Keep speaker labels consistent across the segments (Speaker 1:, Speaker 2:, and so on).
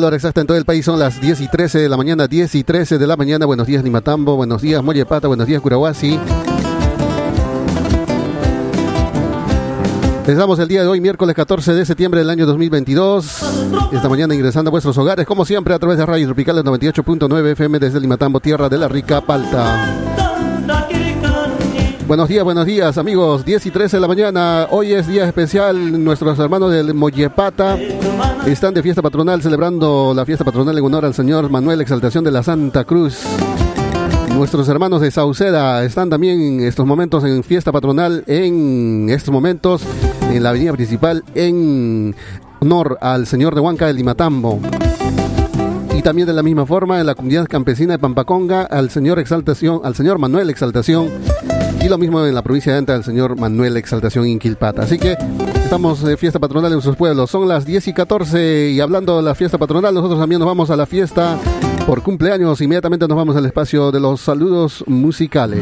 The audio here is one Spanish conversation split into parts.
Speaker 1: La hora exacta en todo el país. Son las 10 y 13 de la mañana, 10 y 13 de la mañana. Buenos días, Limatambo. Buenos días, Mollepata. Buenos días, Curahuasi. Empezamos el día de hoy, miércoles 14 de septiembre del año 2022. Esta mañana ingresando a vuestros hogares, como siempre, a través de Radio Tropical 98.9 FM desde Limatambo, tierra de la rica palta. Buenos días, buenos días, amigos. 10 y 13 de la mañana. Hoy es día especial. Nuestros hermanos del Mollepata están de fiesta patronal, celebrando la fiesta patronal en honor al Señor Manuel Exaltación de la Santa Cruz. Nuestros hermanos de Sauceda están también en estos momentos en fiesta patronal, en estos momentos en la avenida principal, en honor al Señor de Huanca del Limatambo. Y también de la misma forma en la comunidad campesina de Pampaconga, al Señor Exaltación, al Señor Manuel Exaltación. Y lo mismo en la provincia de Anta, al Señor Manuel Exaltación Inquilpata. Así que estamos de fiesta patronal en sus pueblos. Son las 10 y 14 y hablando de la fiesta patronal, nosotros también nos vamos a la fiesta por cumpleaños. Inmediatamente nos vamos al espacio de los saludos musicales.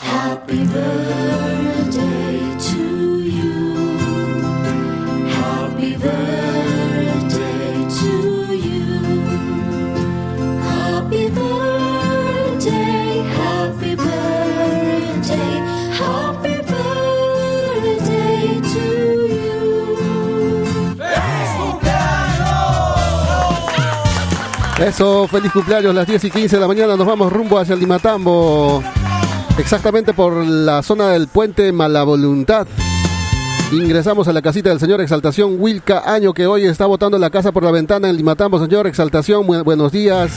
Speaker 1: Happy Eso, feliz cumpleaños, las 10 y 15 de la mañana nos vamos rumbo hacia el Limatambo, exactamente por la zona del puente Mala Voluntad. Ingresamos a la casita del señor Exaltación Wilca Año, que hoy está botando la casa por la ventana en Limatambo. Señor Exaltación, bu- buenos días.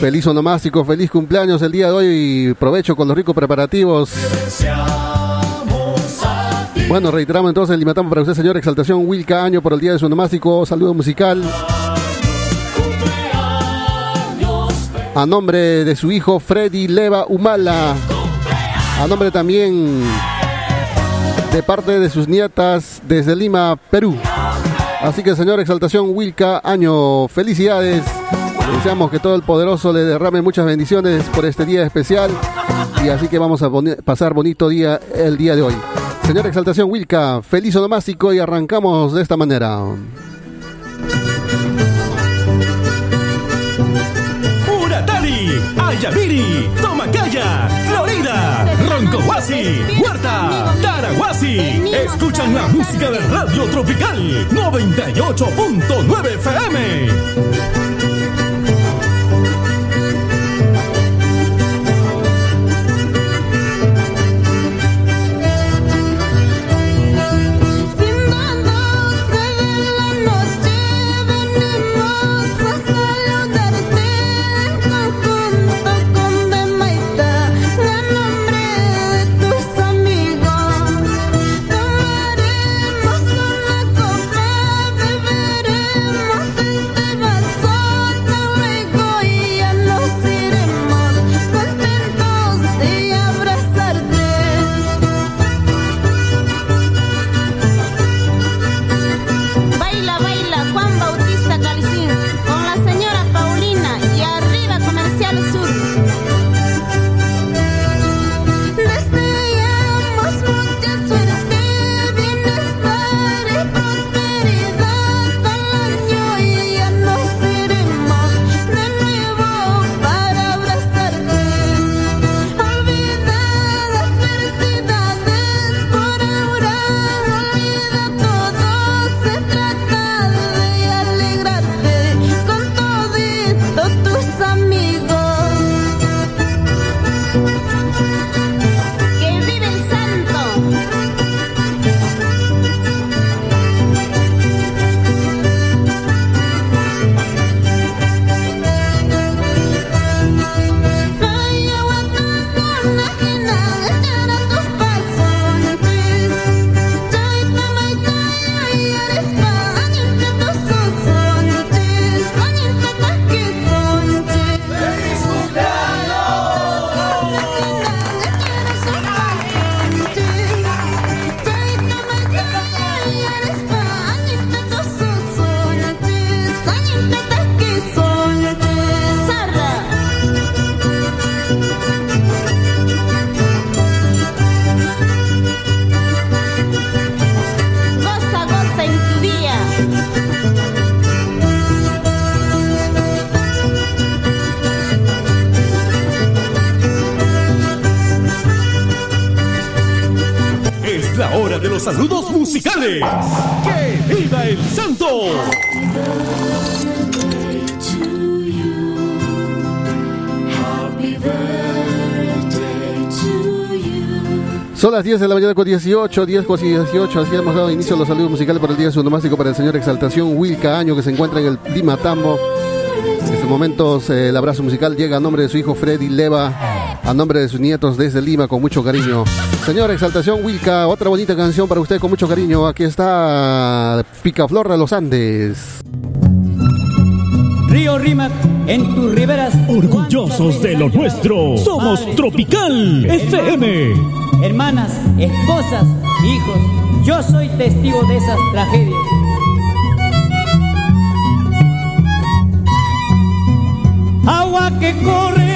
Speaker 1: Feliz onomástico, feliz cumpleaños el día de hoy y provecho con los ricos preparativos. Bueno, reiteramos entonces el Limatambo para usted, señor Exaltación Wilca Año, por el día de su onomástico. Saludo musical. A nombre de su hijo Freddy Leva Humala. A nombre también de parte de sus nietas desde Lima, Perú. Así que, señor Exaltación Wilca Año, felicidades. Deseamos que todo el poderoso le derrame muchas bendiciones por este día especial. Y así que vamos a pasar bonito día el día de hoy. Señor Exaltación Wilca, feliz onomástico y arrancamos de esta manera.
Speaker 2: Ayaviri, Tomacaya, Florida, Roncohuasi, Huerta, Tarahuasi. Escuchan la música de Radio Tropical 98.9 FM. Musicales. ¡Que viva el santo!
Speaker 1: Son las 10 de la mañana con 18, 10 con 18, así hemos dado inicio a los saludos musicales por el Día Sunomástico para el señor Exaltación Wilca Año que se encuentra en el Lima Tambo. En estos momentos eh, el abrazo musical llega a nombre de su hijo Freddy Leva, a nombre de sus nietos desde Lima con mucho cariño. Señor Exaltación Wilca, otra bonita canción para usted con mucho cariño. Aquí está Picaflor de los Andes.
Speaker 3: Río Rímac, en tus riberas.
Speaker 2: Orgullosos de lo nuestro. Somos Tropical FM.
Speaker 3: Hermanas, esposas, hijos, yo soy testigo de esas tragedias. Agua que corre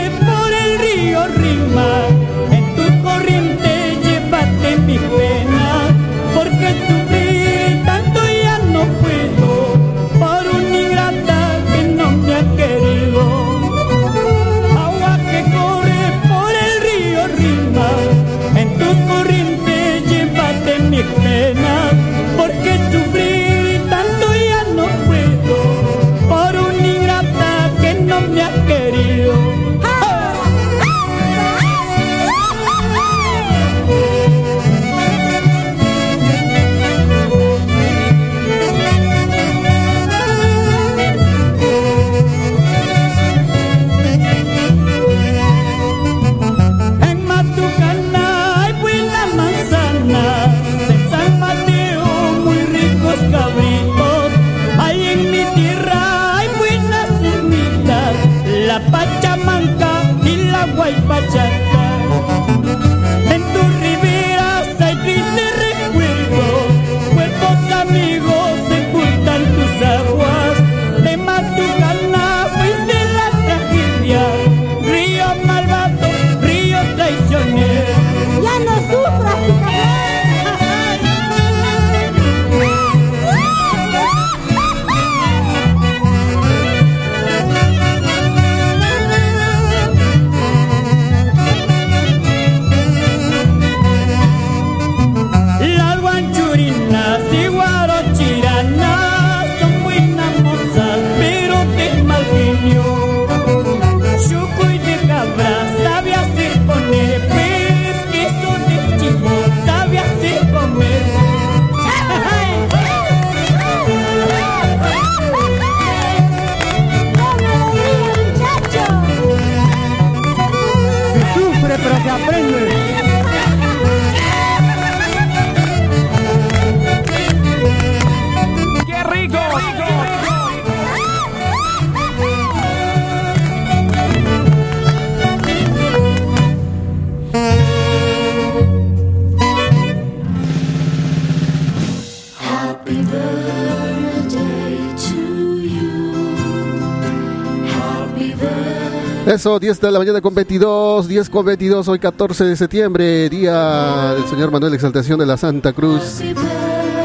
Speaker 1: Eso, 10 de la mañana con 22, 10 con 22, hoy 14 de septiembre, día del señor Manuel Exaltación de la Santa Cruz.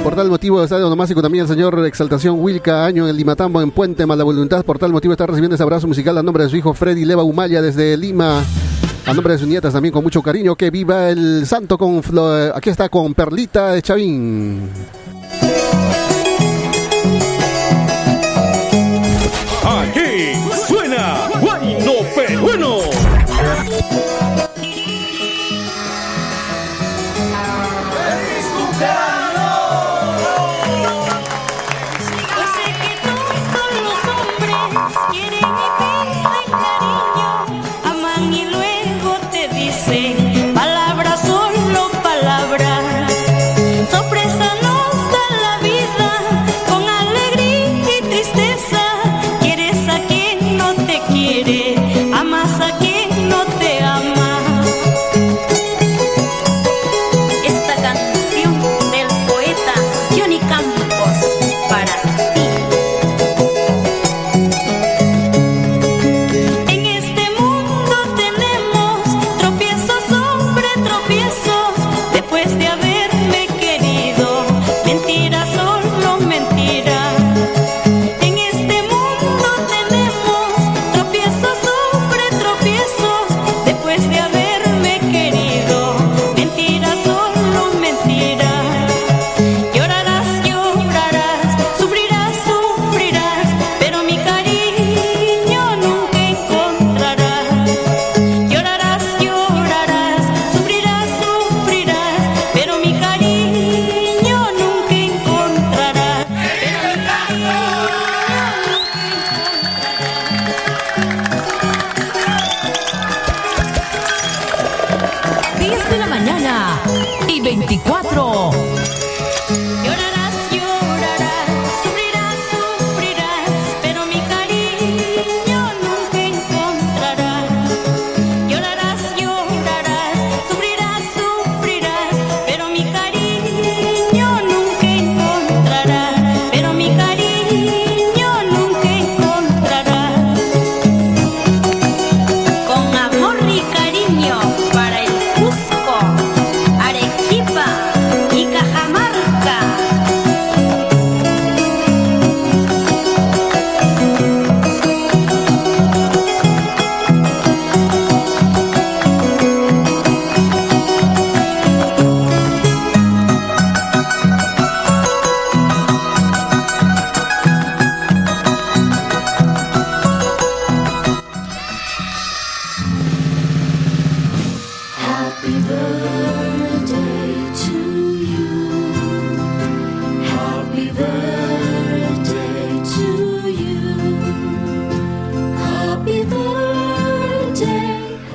Speaker 1: Por tal motivo, estadio onomástico también el señor Exaltación Wilca, año en Limatambo, en Puente, Mala Voluntad. Por tal motivo está recibiendo ese abrazo musical a nombre de su hijo Freddy Leva Humaya desde Lima. A nombre de sus nietas también con mucho cariño. Que viva el santo con... Aquí está con Perlita de Chavín.
Speaker 2: Aquí
Speaker 4: 3, 1.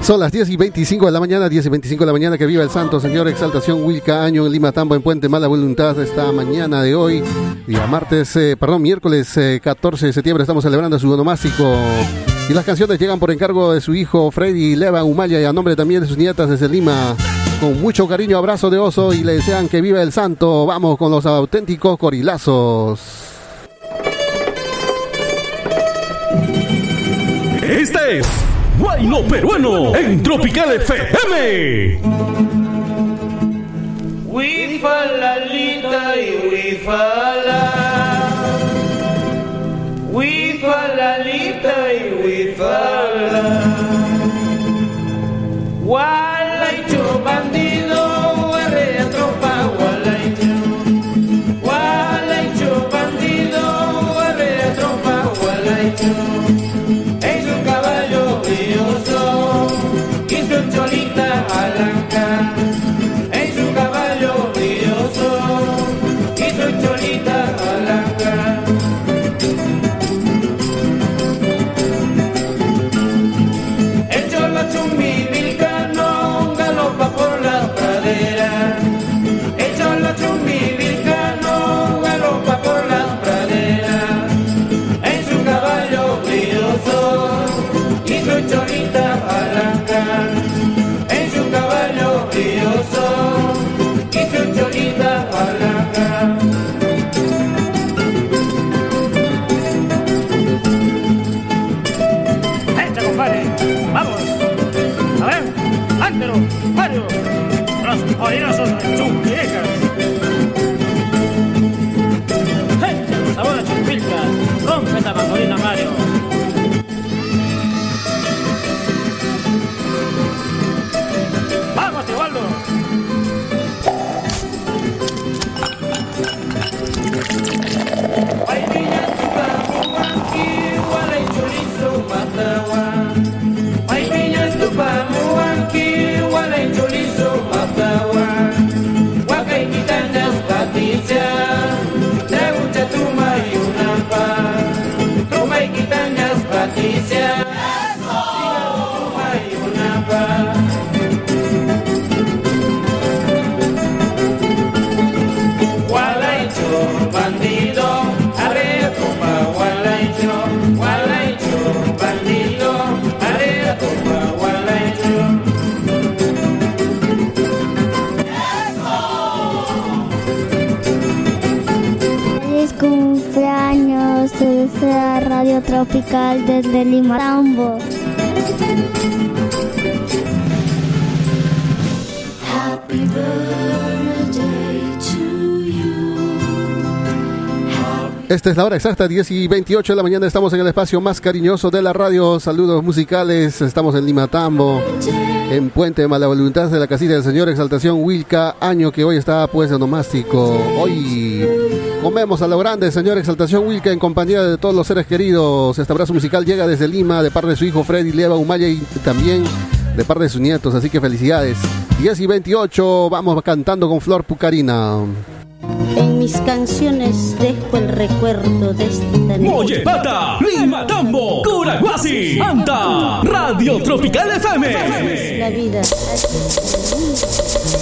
Speaker 1: Son las 10 y 25 de la mañana, 10 y 25 de la mañana, que viva el santo Señor Exaltación Wilca Año en Lima Tambo en Puente Mala Voluntad esta mañana de hoy, día martes, eh, perdón, miércoles eh, 14 de septiembre, estamos celebrando su onomástico y las canciones llegan por encargo de su hijo Freddy Leva Humaya y a nombre también de sus nietas desde Lima. Con mucho cariño, abrazo de oso y le desean que viva el santo. Vamos con los auténticos corilazos.
Speaker 2: Este es Guayno Peruano en Tropical FM.
Speaker 5: Wifalalita y wifala. Wifalalita y wifala. Gualaicho
Speaker 6: He Radio Tropical desde Lima Tambo.
Speaker 1: Esta es la hora exacta, 10 y 28 de la mañana. Estamos en el espacio más cariñoso de la radio. Saludos musicales. Estamos en Lima Tambo, en Puente de Mala Voluntad de la casilla del Señor Exaltación Wilca, año que hoy está pues onomástico. Hoy comemos a lo grande, Señor Exaltación Wilca, en compañía de todos los seres queridos. Este abrazo musical llega desde Lima, de parte de su hijo Freddy Leva Humaya y también de parte de sus nietos. Así que felicidades. 10 y 28, vamos cantando con Flor Pucarina.
Speaker 7: En mis canciones dejo el recuerdo de esta noche.
Speaker 2: Mollepata, Lima Tambo, Curaguasi, Anta, Radio Tropical FM.
Speaker 7: La vida.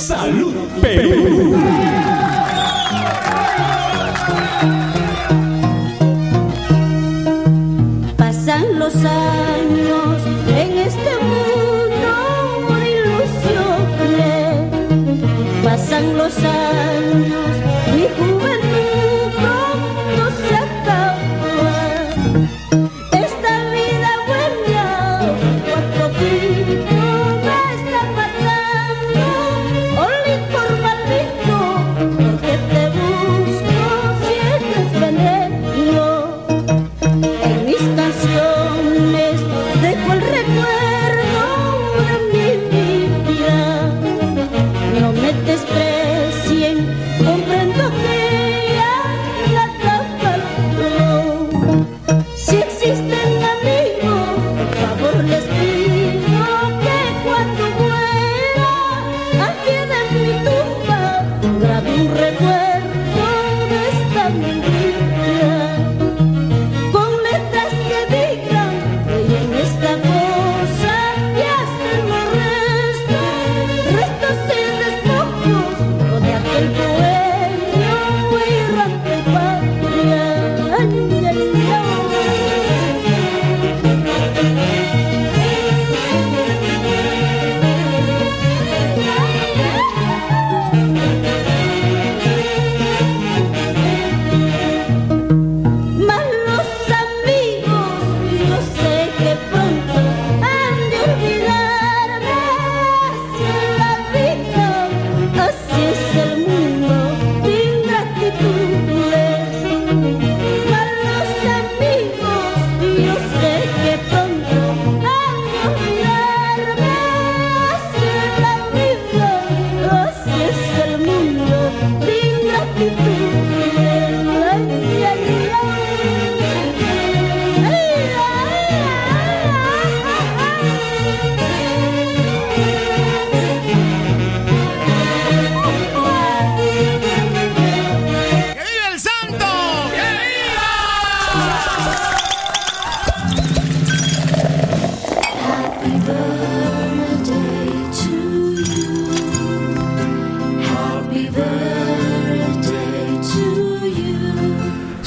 Speaker 2: Salud Perú.
Speaker 1: So.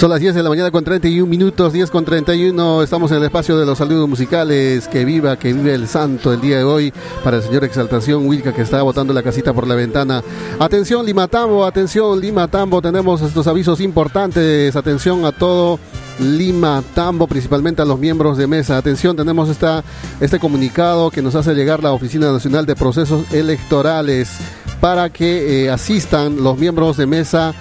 Speaker 1: Las 10 de la mañana con 31 minutos, 10 con 31. Estamos en el espacio de los saludos musicales. Que viva, que vive el santo el día de hoy para el señor Exaltación Wilca que está botando la casita por la ventana. Atención Lima Tambo, atención Lima Tambo. Tenemos estos avisos importantes. Atención a todo Lima Tambo, principalmente a los miembros de mesa. Atención, tenemos esta, este comunicado que nos hace llegar la Oficina Nacional de Procesos Electorales para que eh, asistan los miembros de mesa,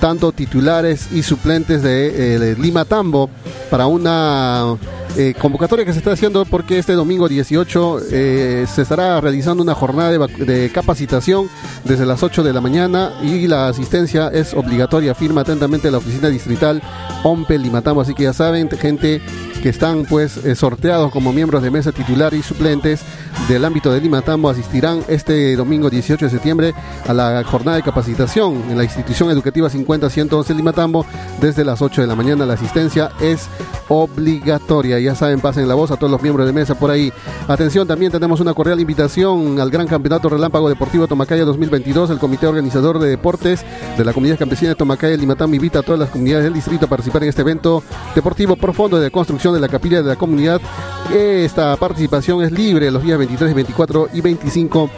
Speaker 1: tanto titulares y suplentes de, eh, Lima Tambo, para una eh, convocatoria que se está haciendo porque este domingo 18 eh, se estará realizando una jornada de, de capacitación desde las 8 de la mañana y la asistencia es obligatoria. Firma atentamente la oficina distrital OMPE Limatambo. Así que ya saben, gente que están pues eh, sorteados como miembros de mesa titular y suplentes del ámbito de Limatambo asistirán este domingo 18 de septiembre a la jornada de capacitación en la institución educativa 50-111 Limatambo desde las 8 de la mañana. La asistencia es obligatoria. Ya saben, pasen la voz a todos los miembros de mesa por ahí. Atención, también tenemos una cordial invitación al Gran Campeonato Relámpago Deportivo Tomacaya 2022. El Comité Organizador de Deportes de la Comunidad Campesina de Tomacaya Limatambo invita a todas las comunidades del distrito a participar en este evento deportivo profundo de construcción de la capilla de la comunidad. Esta participación es libre los días 23, 24 y 25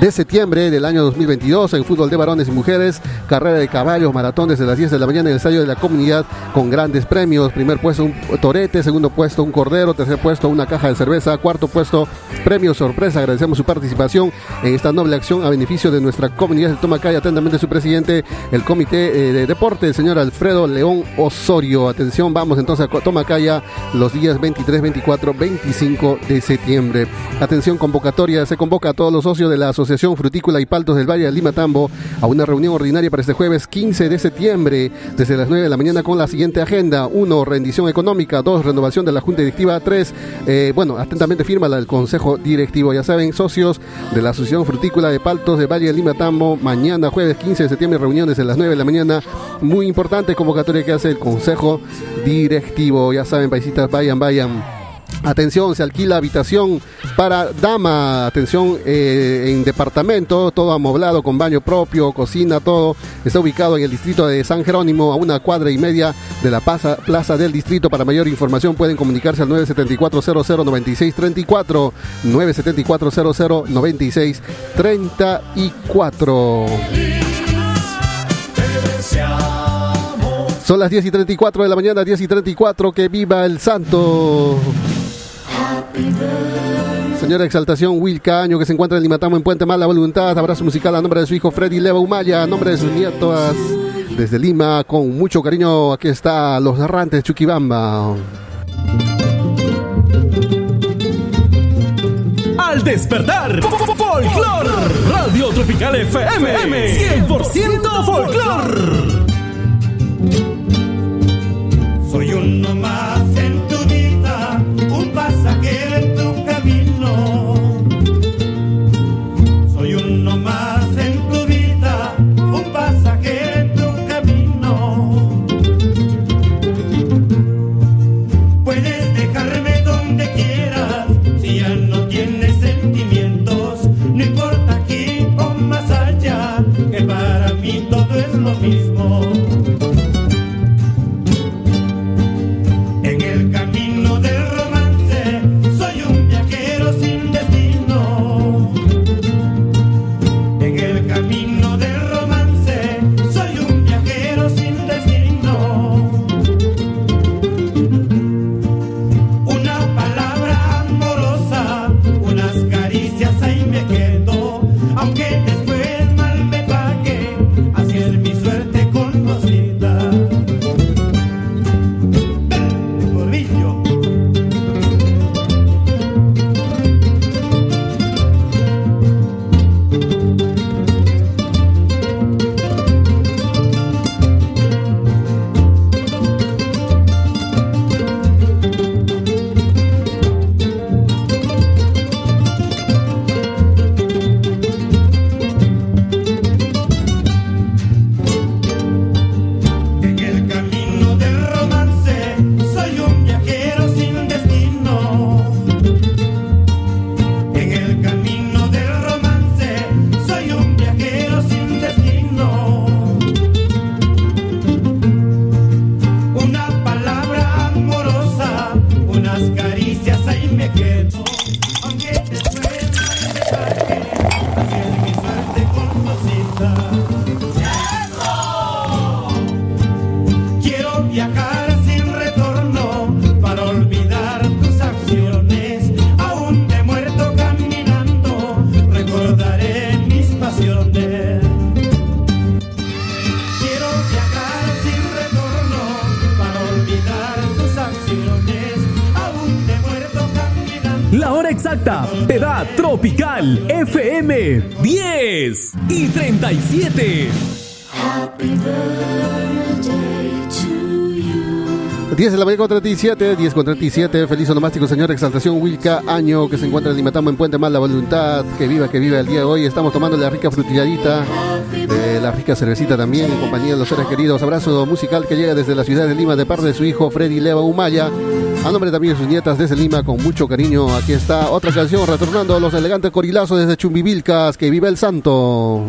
Speaker 1: de septiembre del año 2022 en fútbol de varones y mujeres, carrera de caballos, maratón desde las 10 de la mañana en el estadio de la comunidad con grandes premios. Primer puesto un torete, segundo puesto un cordero, tercer puesto una caja de cerveza, cuarto puesto premio sorpresa. Agradecemos su participación en esta noble acción a beneficio de nuestra comunidad de Tomacaya. Atentamente su presidente, el comité eh, de deporte, el señor Alfredo León Osorio. Atención, vamos entonces a Tomacaya los días 23, 24, 25 de septiembre. Atención, convocatoria. Se convoca a todos los socios de la Asociación Frutícola y Paltos del Valle de Lima Tambo a una reunión ordinaria para este jueves 15 de septiembre desde las 9 de la mañana con la siguiente agenda. 1. Rendición económica. 2. Renovación de la Junta Directiva. 3. bueno, atentamente firma la del Consejo Directivo. Ya saben, socios de la Asociación Frutícola de Paltos del Valle de Lima Tambo. Mañana, jueves 15 de septiembre, reunión desde las 9 de la mañana. Muy importante convocatoria que hace el Consejo Directivo. Ya saben, paisitas, vayan, vayan. Atención, se alquila habitación para dama. Atención, eh, en departamento, todo amoblado con baño propio, cocina, todo. Está ubicado en el distrito de San Jerónimo, a una cuadra y media de la plaza, del distrito. Para mayor información pueden comunicarse al 974-00-9634. 974-00-9634. Son las 10 y 34 de la mañana, 10 y 34. Que viva el santo. Señora Exaltación Wilca Año, que se encuentra en Limatamo en Puente Mala Voluntad. Abrazo musical a nombre de su hijo Freddy Leva Humaya, a nombre de sus nietos desde Lima, con mucho cariño. Aquí está Los Errantes Chuquibamba.
Speaker 2: Al despertar, Folklore. Radio Tropical FM. 100% Folklore. La hora exacta te da Tropical FM 10 y 37.
Speaker 1: 10 de la mañana con 37, 10 con 37. Feliz onomástico, señor Exaltación Wilca Año, que se encuentra en Limatamo en Puente Más la Voluntad. Que viva, que viva el día de hoy. Estamos tomando la rica frutilladita, de la rica cervecita también, en compañía de los seres queridos. Abrazo musical que llega desde la ciudad de Lima de parte de su hijo Freddy Leva Humaya. A nombre también de sus nietas desde Lima, con mucho cariño. Aquí está otra canción, retornando a los elegantes corilazos desde Chumbivilcas. Que viva el santo.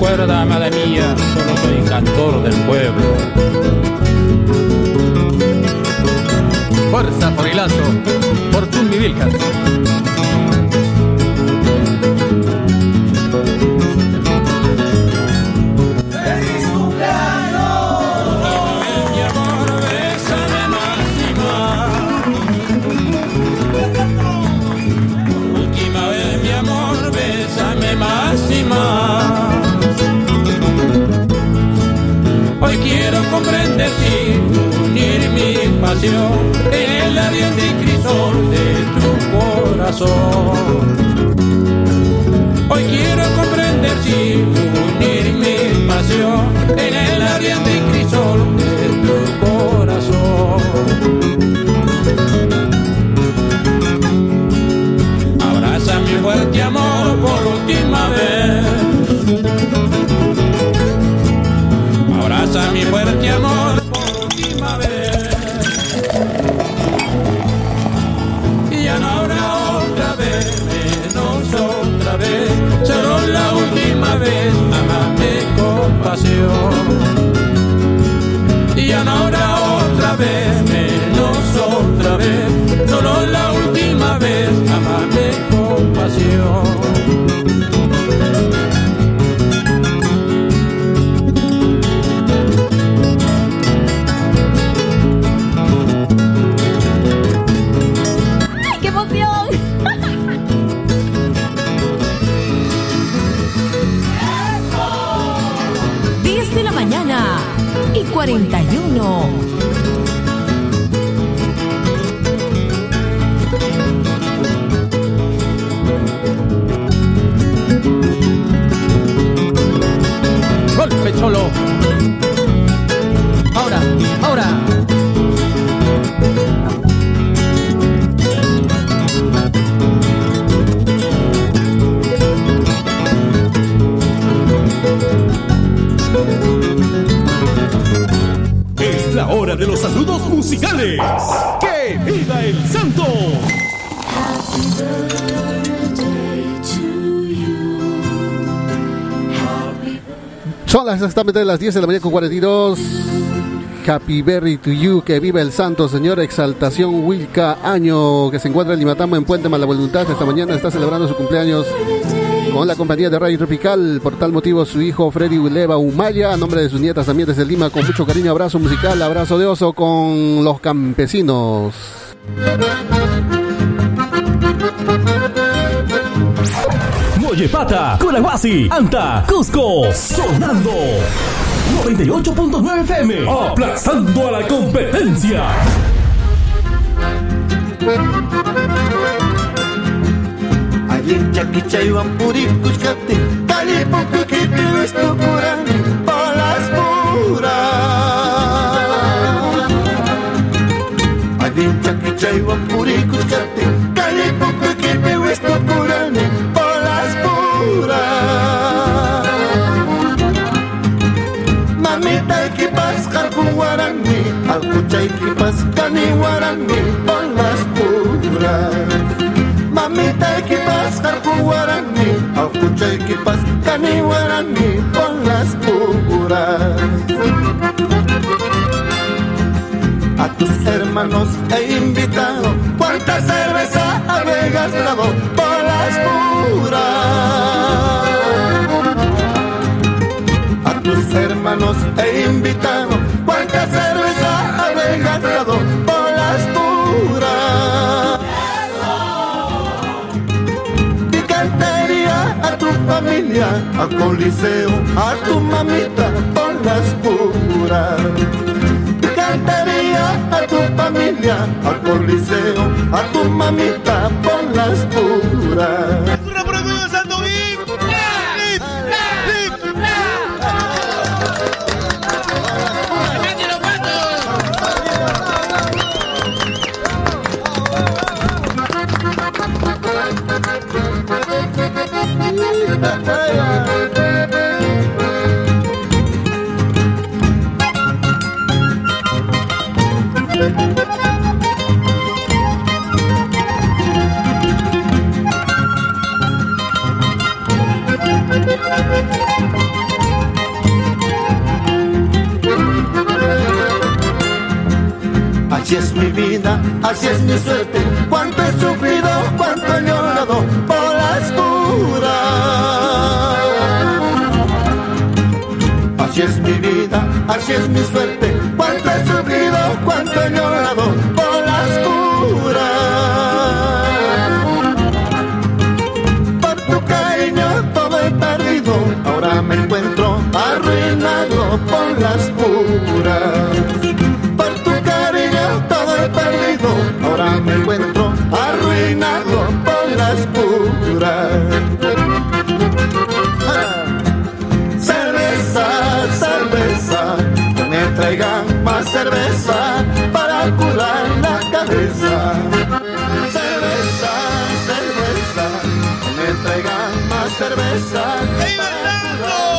Speaker 5: Recuerda, amada mía, solo soy cantor del pueblo.
Speaker 8: Fuerza por Hilazo, por Chumbivilcas.
Speaker 5: Pasión en el ardiente crisol de tu corazón.
Speaker 1: Exactamente las 10 de la mañana con 42. Happy Berry to you, que viva el santo señor Exaltación Wilka Año, que se encuentra en Limatamo en Puente Mala Voluntad. Esta mañana está celebrando su cumpleaños con la compañía de Radio Tropical. Por tal motivo, su hijo Freddy Uleva Humaya, a nombre de sus nietas también desde Lima, con mucho cariño, abrazo musical, abrazo de oso con los campesinos.
Speaker 2: Mollepata, Colahuasi, Anta, Cusco, sonando. 98.9 FM, aplazando a la competencia.
Speaker 9: Ayin chakichay puricus capti Cali poco que te esto curan Palas puras Ayin chakichay puricus capti karku warangi Aku chay que pas kani warangi Palas puras Mamita que pas karku warangi Aku chay que pas kani warangi Palas puras a tus hermanos he invitado. ¿Cuánta cerveza habéis gastado por las puras? A tus hermanos he invitado. Familia, a coliseo, a tu mamita por las puras cantaría a tu familia, al coliseo, a tu mamita por las puras. Así es mi suerte. Cuánto he sufrido, cuánto he llorado por las puras. Por tu cariño todo he perdido. Ahora me encuentro arruinado por las puras. Por tu cariño todo he perdido. Ahora me encuentro traigan más cerveza para curar la cabeza. Cerveza, cerveza, me traigan más cerveza. para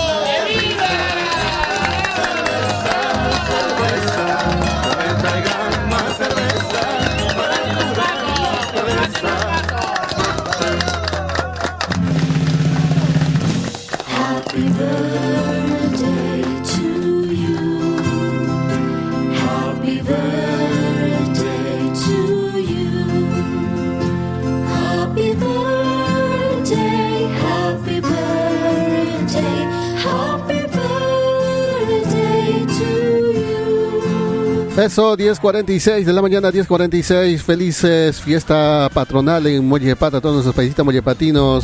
Speaker 1: Eso, 10.46 de la mañana, 10.46. Felices fiesta patronal en Mollepata, a todos nuestros paisitas mollepatinos.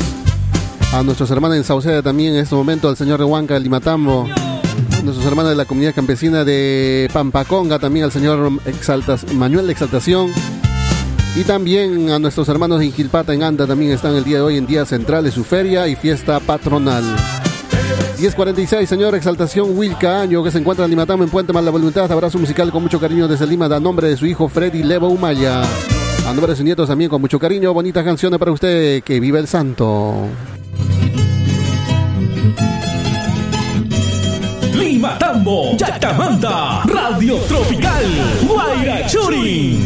Speaker 1: A nuestros hermanos en Sauceda también en este momento, al señor de Huanca, Limatambo. Nuestros hermanos de la comunidad campesina de Pampaconga, también al señor Exaltas, Manuel de Exaltación. Y también a nuestros hermanos en Gilpata, en Anda, también están el día de hoy en día central de su feria y fiesta patronal. 1046, señor Exaltación Wilca Año, que se encuentra en Limatambo en Puente Más la Voluntad. Abrazo musical con mucho cariño desde Lima, a nombre de su hijo Freddy Levo Humaya. A nombre de sus nietos también con mucho cariño. Bonitas canciones para usted. Que viva el santo.
Speaker 2: Lima Tambo Yatamanta, Radio Tropical, Guairachuri.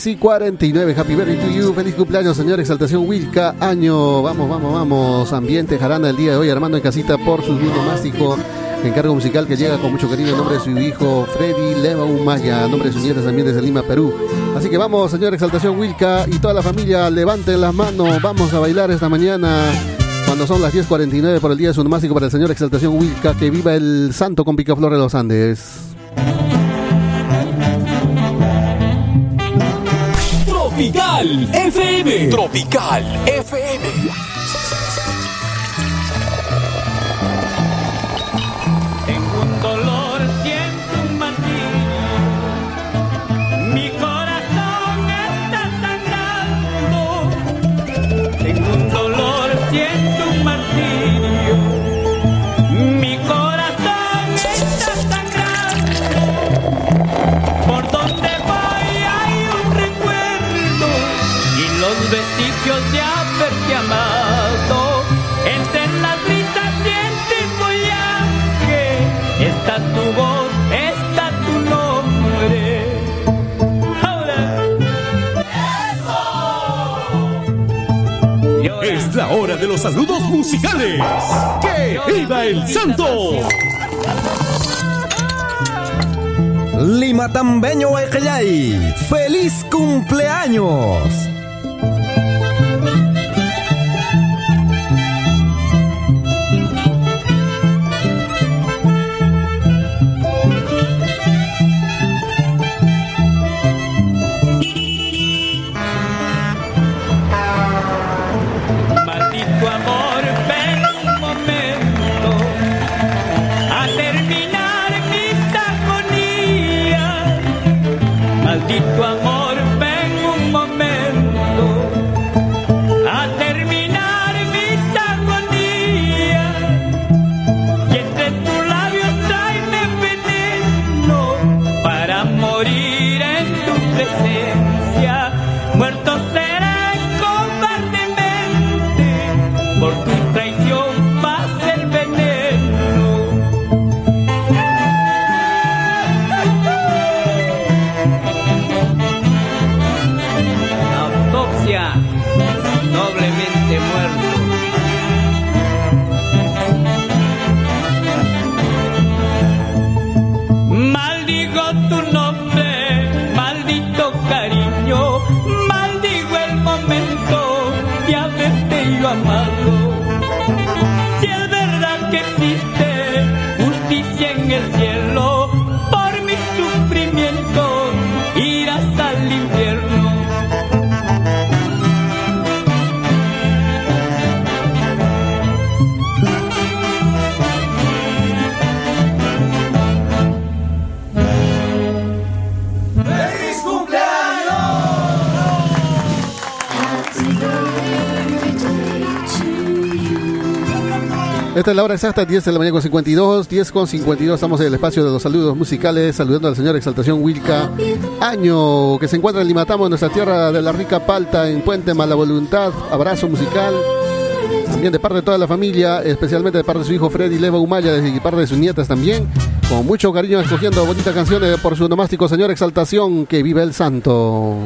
Speaker 1: 10 y 49, Happy Birthday to you, feliz cumpleaños, señor. Exaltación Wilca, año, vamos, vamos, vamos, ambiente jarana el día de hoy, Armando en casita por su mástico, encargo musical que llega con mucho cariño en nombre de su hijo Freddy Leva Umaya, en nombre de sus nietas también desde Lima, Perú. Así que vamos, señor Exaltación Wilca y toda la familia, levanten las manos, vamos a bailar esta mañana. Cuando son las 10.49 por el día. De su para el señor Exaltación Wilca, que viva el santo con picaflor de los Andes.
Speaker 2: Tropical FM.
Speaker 10: Tropical FM.
Speaker 2: ¡Que viva el santo!
Speaker 3: Lima Tambeño Guaycayay, ¡Feliz cumpleaños!
Speaker 1: Hora exacta, 10 de la mañana con 52, 10 con 52. Estamos en el espacio de los saludos musicales, saludando al señor Exaltación Wilca Año, que se encuentra en Limatamo, en nuestra tierra de la rica palta, en Puente Mala Voluntad. Abrazo musical. También de parte de toda la familia, especialmente de parte de su hijo Freddy Leva Humaya y de parte de sus nietas también. Con mucho cariño escogiendo bonitas canciones por su nomástico señor Exaltación, que vive el santo.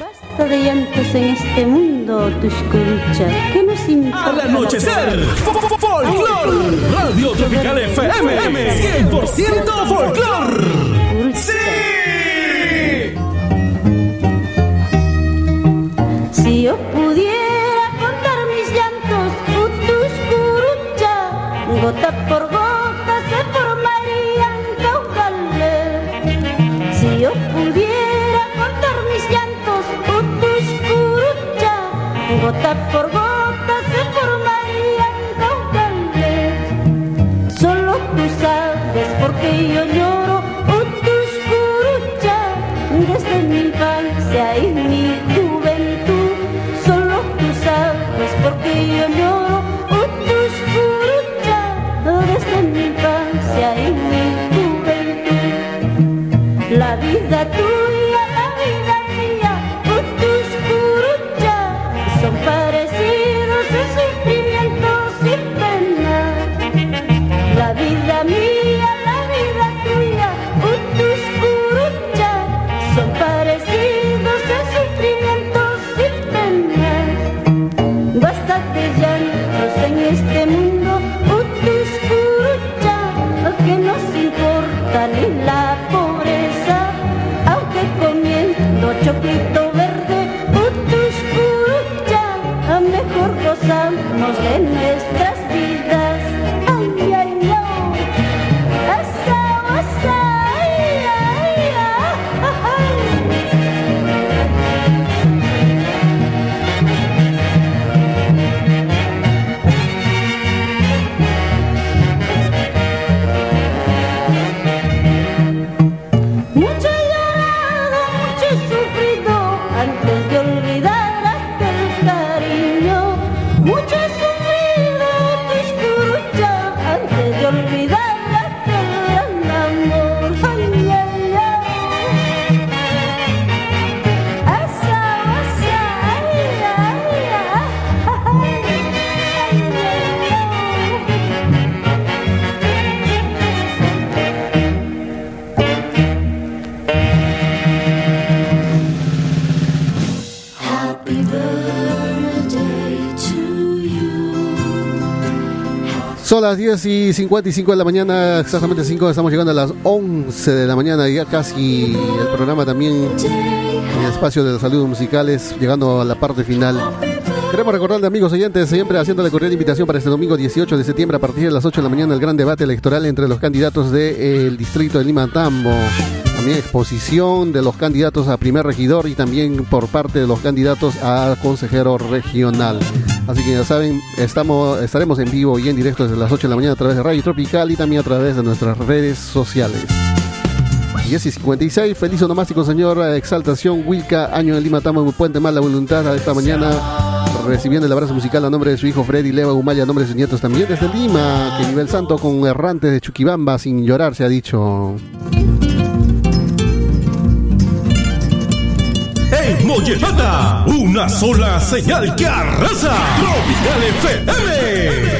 Speaker 7: Basta de llantos en este mundo, Tuscurucha, que nos importa.
Speaker 2: Al anochecer, folclor, Radio Tropical FM, 100% folclor.
Speaker 7: Si yo pudiera contar mis llantos, Tuscurucha, gota por gota
Speaker 1: las 10 y 55 de la mañana, exactamente 5, estamos llegando a las 11 de la mañana, ya casi el programa también en el espacio de los saludos musicales, llegando a la parte final. Queremos recordarle, amigos oyentes, siempre haciéndole cordial invitación para este domingo 18 de septiembre a partir de las 8 de la mañana, el gran debate electoral entre los candidatos del distrito de Lima Tambo. También exposición de los candidatos a primer regidor y también por parte de los candidatos a consejero regional. Así que ya saben, estamos, estaremos en vivo y en directo desde las 8 de la mañana a través de Radio Tropical y también a través de nuestras redes sociales. 10 y 56, feliz onomástico señor Exaltación Wilca, año en Lima Tamo, Puente Mala Voluntad, a esta mañana recibiendo el abrazo musical a nombre de su hijo Freddy Leva Humaya, a nombre de sus nietos también desde Lima, que vive el santo con errantes de Chuquibamba sin llorar, se ha dicho.
Speaker 2: En Molletata, una sola señal que arrasa. Tropical FM.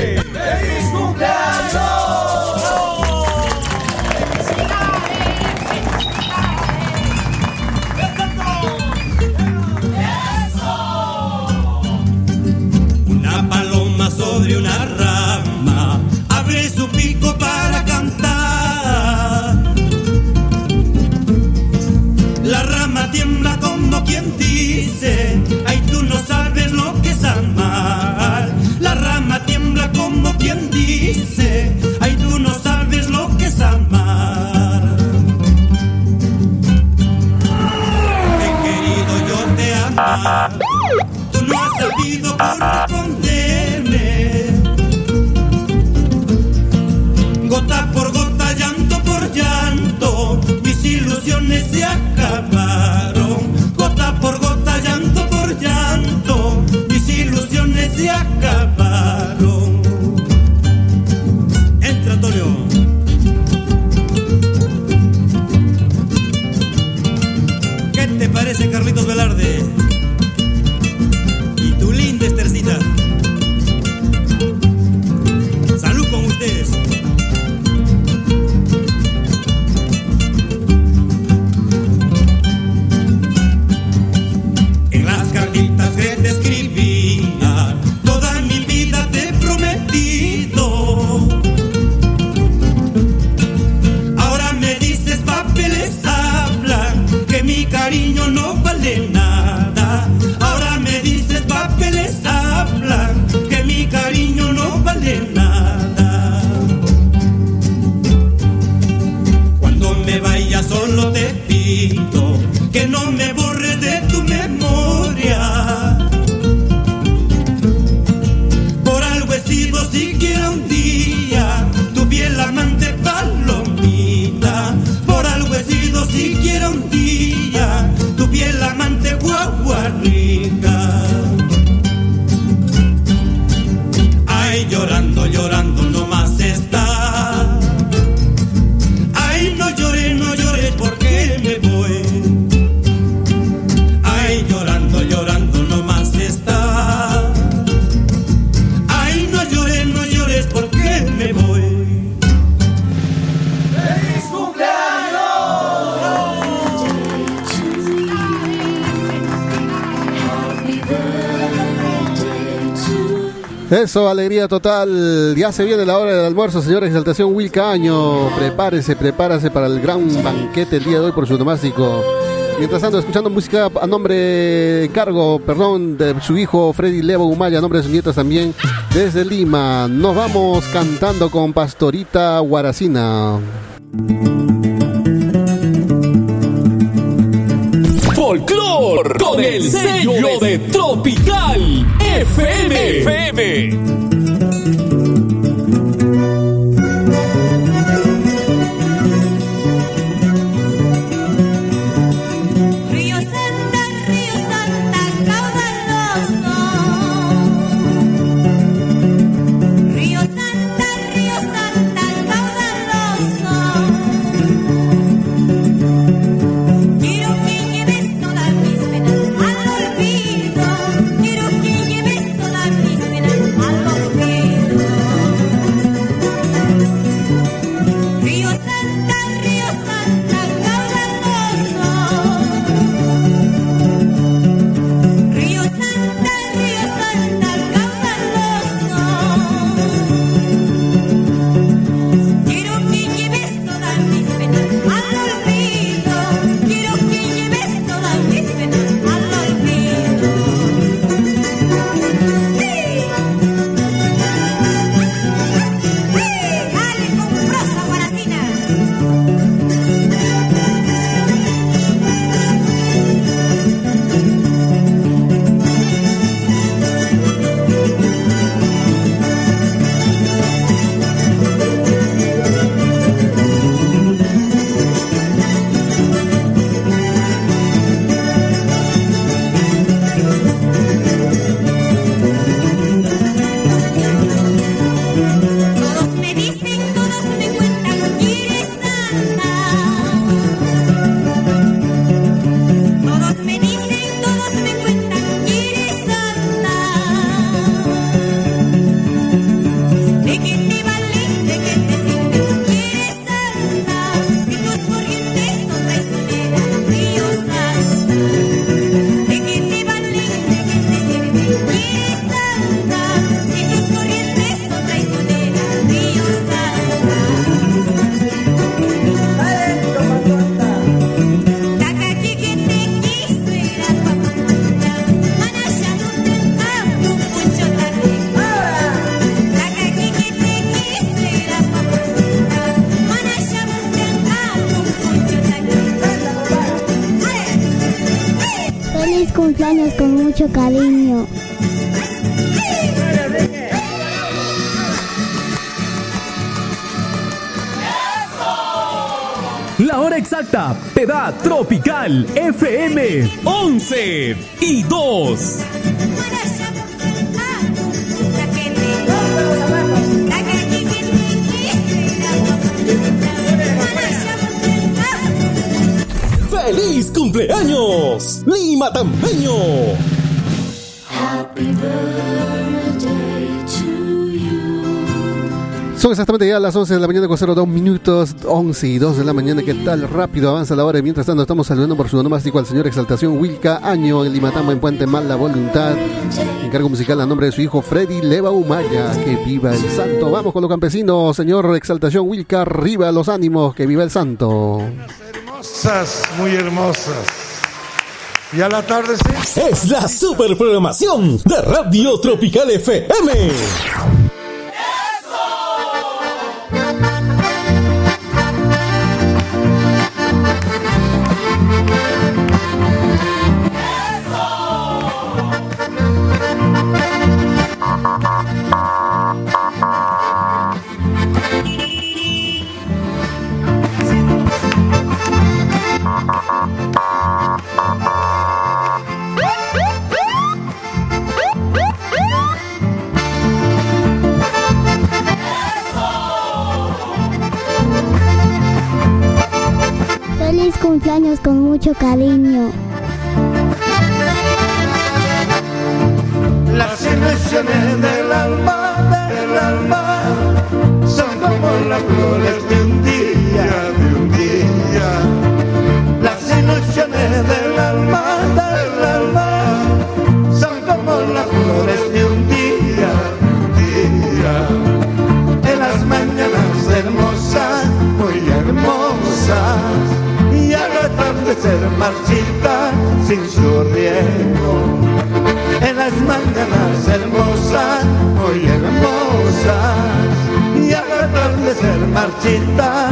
Speaker 1: Eso, alegría total. Ya se viene la hora del almuerzo, señora Exaltación Will Caño. Prepárese, prepárese para el gran banquete el día de hoy por su domástico. Mientras tanto, escuchando música a nombre, cargo, perdón, de su hijo Freddy Levo Humaya, a nombre de sus nietas también, desde Lima. Nos vamos cantando con Pastorita Guaracina.
Speaker 4: con el sello de Tropical FM.
Speaker 6: Feliz cumpleaños con mucho cariño.
Speaker 4: La hora exacta te da Tropical FM 11 y 2.
Speaker 11: ¡Feliz cumpleaños! ¡Lima Tambeño!
Speaker 12: Happy birthday to you.
Speaker 1: Son exactamente ya las 11 de la mañana con 02 minutos, 11 y 2 de la mañana. ¿Qué tal? Rápido avanza la hora. Y mientras tanto, estamos saludando por su onomástico al señor Exaltación Wilca Año en Limatama en Puente Mala Voluntad. Encargo musical a nombre de su hijo Freddy Leva Humaya. Que viva el santo. Vamos con los campesinos, señor Exaltación Wilca. Arriba los ánimos. Que viva el santo.
Speaker 9: Muy hermosas. Y a la tarde sí.
Speaker 11: Es la super programación de Radio Tropical FM.
Speaker 6: Cumpleaños con mucho cariño.
Speaker 9: Atardecer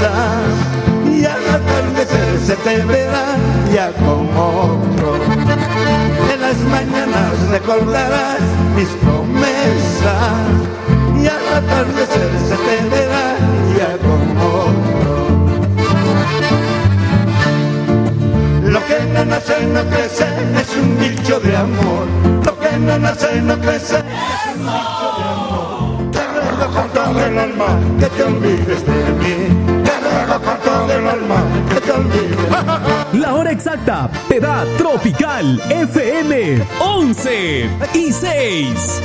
Speaker 9: y al atardecer se te verá ya como otro. En las mañanas recordarás mis promesas y al atardecer se te verá ya como otro. Lo que no nace no crece es un dicho de amor. Lo que no nace no crece
Speaker 2: La hora exacta te da Tropical FM 11 y 6.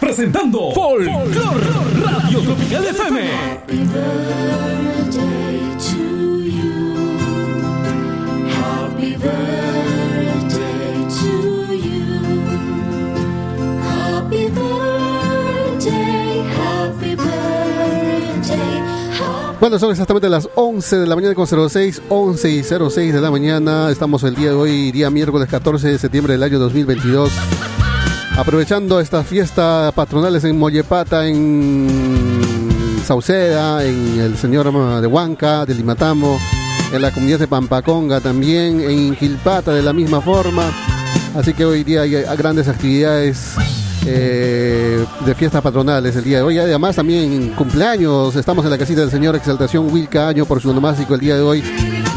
Speaker 2: Presentando Folklore Radio Tropical FM.
Speaker 12: Happy. Happy birthday. Happy birthday,
Speaker 1: Bueno, son exactamente las 11 de la mañana con 06, 11 y 06 de la mañana. Estamos el día de hoy, día miércoles 14 de septiembre del año 2022. Aprovechando estas fiestas patronales en Mollepata, en Sauceda, en el señor de Huanca, de Limatamo, en la comunidad de Pampaconga también, en Quilpata de la misma forma. Así que hoy día hay grandes actividades eh, de fiestas patronales el día de hoy. Además también cumpleaños. Estamos en la casita del señor Exaltación Wilca Año por su onomástico el día de hoy.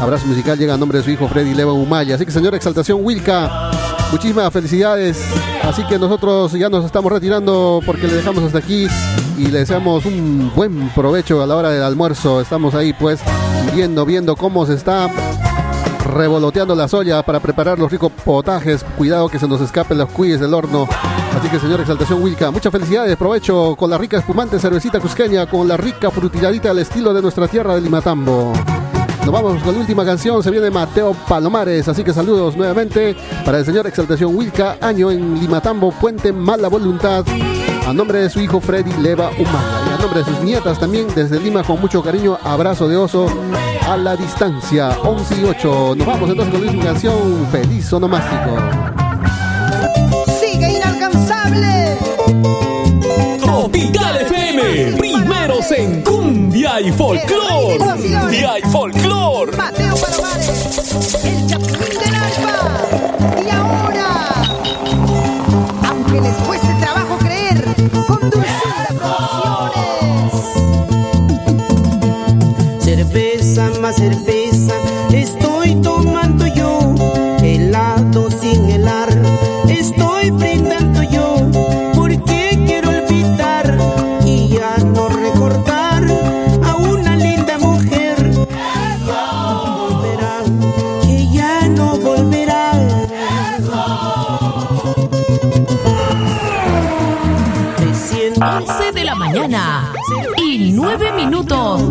Speaker 1: Abrazo musical llega a nombre de su hijo Freddy Leva Humaya. Así que señor Exaltación Wilca, Muchísimas felicidades. Así que nosotros ya nos estamos retirando porque le dejamos hasta aquí y le deseamos un buen provecho a la hora del almuerzo. Estamos ahí pues viendo, viendo cómo se está revoloteando la soya para preparar los ricos potajes. Cuidado que se nos escapen los cuilles del horno. Así que, señor Exaltación Wilca, muchas felicidades. Provecho con la rica espumante cervecita cusqueña, con la rica frutiladita al estilo de nuestra tierra de Limatambo. Nos vamos con la última canción, se viene Mateo Palomares, así que saludos nuevamente para el señor Exaltación Wilca, año en Limatambo, Puente Mala Voluntad, a nombre de su hijo Freddy Leva Humana y a nombre de sus nietas también desde Lima con mucho cariño, abrazo de oso a la distancia, 11 y 8. Nos vamos entonces con la última canción, Feliz Onomástico.
Speaker 13: Sigue inalcanzable.
Speaker 2: Tropical FM, primeros en cumbia y folclor. Cumbia y folclor.
Speaker 13: Mateo Palomares, el chapulín del alba.
Speaker 14: Minutos.